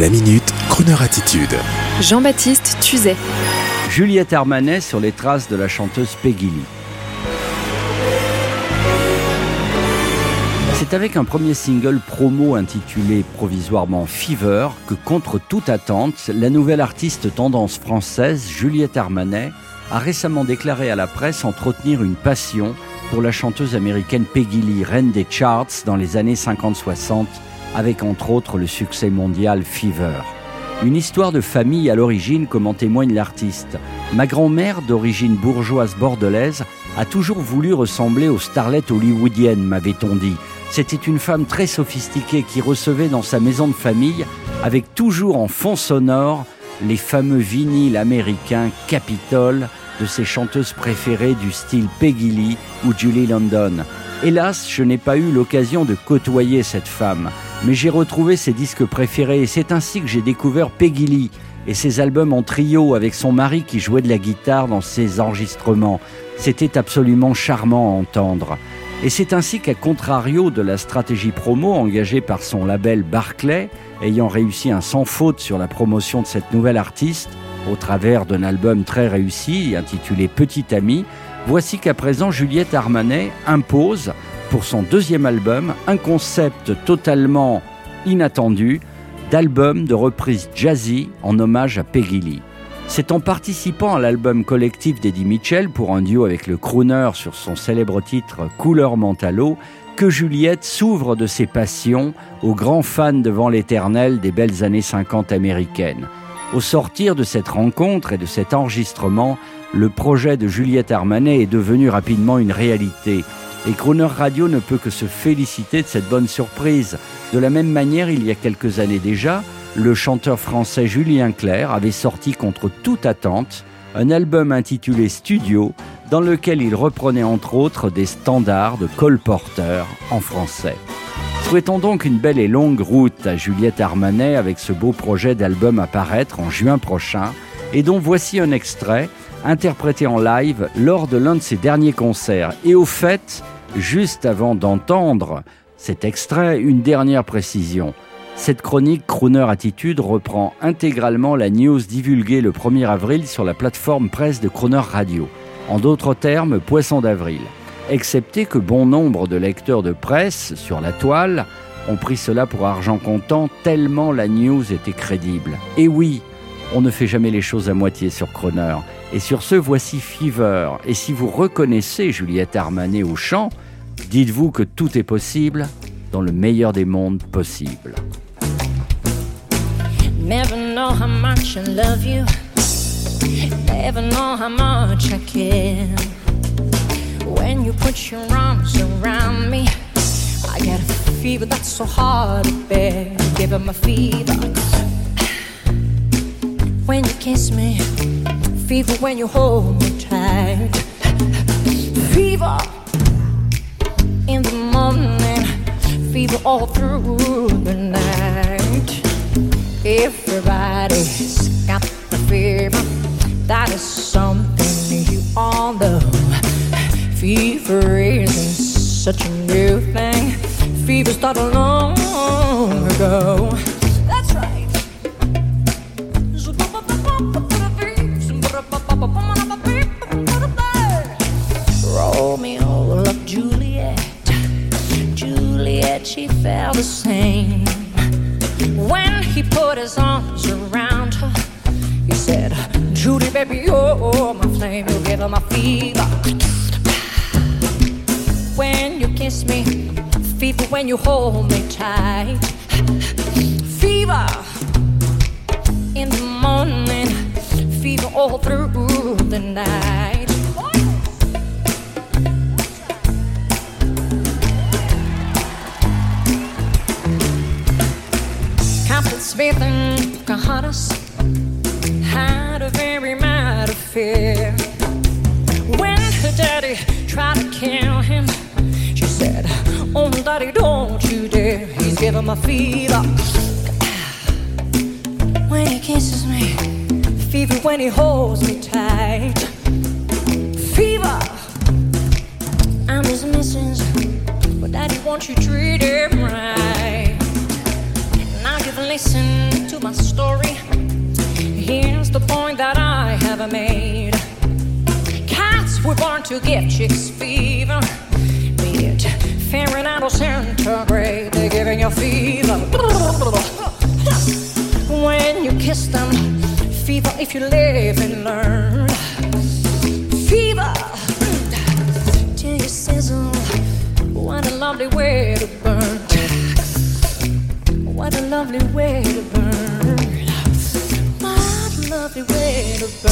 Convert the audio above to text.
La minute, Kroneur attitude. Jean-Baptiste Tuzet. Juliette Armanet sur les traces de la chanteuse Peggy Lee. C'est avec un premier single promo intitulé provisoirement Fever que, contre toute attente, la nouvelle artiste tendance française, Juliette Armanet, a récemment déclaré à la presse entretenir une passion pour la chanteuse américaine Peggy Lee, reine des charts dans les années 50-60 avec entre autres le succès mondial Fever. Une histoire de famille à l'origine, comme en témoigne l'artiste. Ma grand-mère, d'origine bourgeoise bordelaise, a toujours voulu ressembler aux starlettes hollywoodiennes, m'avait-on dit. C'était une femme très sophistiquée qui recevait dans sa maison de famille, avec toujours en fond sonore, les fameux vinyles américains Capitol de ses chanteuses préférées du style Peggy Lee ou Julie London. Hélas, je n'ai pas eu l'occasion de côtoyer cette femme mais j'ai retrouvé ses disques préférés et c'est ainsi que j'ai découvert Peggy Lee et ses albums en trio avec son mari qui jouait de la guitare dans ses enregistrements. C'était absolument charmant à entendre. Et c'est ainsi qu'à contrario de la stratégie promo engagée par son label Barclay, ayant réussi un sans faute sur la promotion de cette nouvelle artiste, au travers d'un album très réussi intitulé Petit Ami, voici qu'à présent Juliette Armanet impose pour son deuxième album un concept totalement inattendu d'album de reprise jazzy en hommage à Peggy Lee. C'est en participant à l'album collectif d'Eddie Mitchell pour un duo avec le crooner sur son célèbre titre Couleur Mentalo que Juliette s'ouvre de ses passions aux grands fans devant l'éternel des belles années 50 américaines. Au sortir de cette rencontre et de cet enregistrement, le projet de Juliette Armanet est devenu rapidement une réalité. Et Crooner Radio ne peut que se féliciter de cette bonne surprise. De la même manière, il y a quelques années déjà, le chanteur français Julien Clerc avait sorti contre toute attente un album intitulé Studio, dans lequel il reprenait entre autres des standards de Cole Porter en français. Souhaitons donc une belle et longue route à Juliette Armanet avec ce beau projet d'album à paraître en juin prochain, et dont voici un extrait interprété en live lors de l'un de ses derniers concerts. Et au fait, juste avant d'entendre cet extrait, une dernière précision. Cette chronique Crooner Attitude reprend intégralement la news divulguée le 1er avril sur la plateforme presse de Crooner Radio. En d'autres termes, poisson d'avril. Excepté que bon nombre de lecteurs de presse sur la toile ont pris cela pour argent comptant tellement la news était crédible. Et oui, on ne fait jamais les choses à moitié sur Croner. Et sur ce, voici Fever. Et si vous reconnaissez Juliette Armanet au chant, dites-vous que tout est possible dans le meilleur des mondes possibles. Never know how much I love you. Never know how much I care. When you put your arms around me, I get a fever that's so hard to bear. Give him a fever. when you kiss me, fever when you hold me tight, fever in the morning, fever all through the night. Everybody's got the fever, that is something you all know. Fever isn't such a new thing, fever started long ago. Baby, you're my flame, you give my fever. When you kiss me, fever when you hold me tight. Fever in the morning, fever all through the night. Smith and Pocahontas had a very affair. When her daddy tried to kill him, she said, Oh, daddy, don't you dare. He's giving my fever. When he kisses me, fever when he holds me tight. Fever, I'm his missus, but daddy, won't you treat him right? listen to my ever Cats to get chicks fever. Be it Fahrenheit or centigrade, they're giving you fever. When you kiss them, fever if you live and learn. Fever till you sizzle. What a lovely way to burn. What a lovely way to burn. What a lovely way to burn.